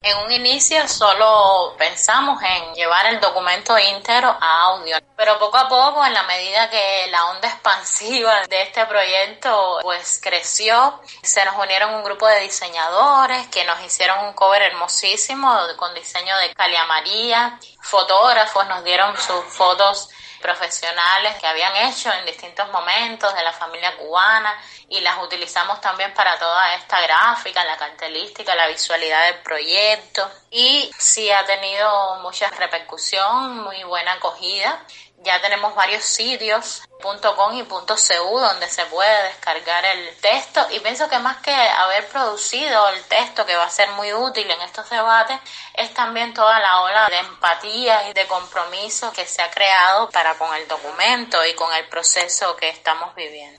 En un inicio solo pensamos en llevar el documento íntegro a audio, pero poco a poco, en la medida que la onda expansiva de este proyecto pues creció, se nos unieron un grupo de diseñadores que nos hicieron un cover hermosísimo con diseño de Calia María, fotógrafos nos dieron sus fotos profesionales que habían hecho en distintos momentos de la familia cubana y las utilizamos también para toda esta gráfica, la cartelística, la visualidad del proyecto y sí ha tenido mucha repercusión, muy buena acogida. Ya tenemos varios sitios, .com y .cu, donde se puede descargar el texto y pienso que más que haber producido el texto que va a ser muy útil en estos debates, es también toda la ola de empatía y de compromiso que se ha creado para con el documento y con el proceso que estamos viviendo.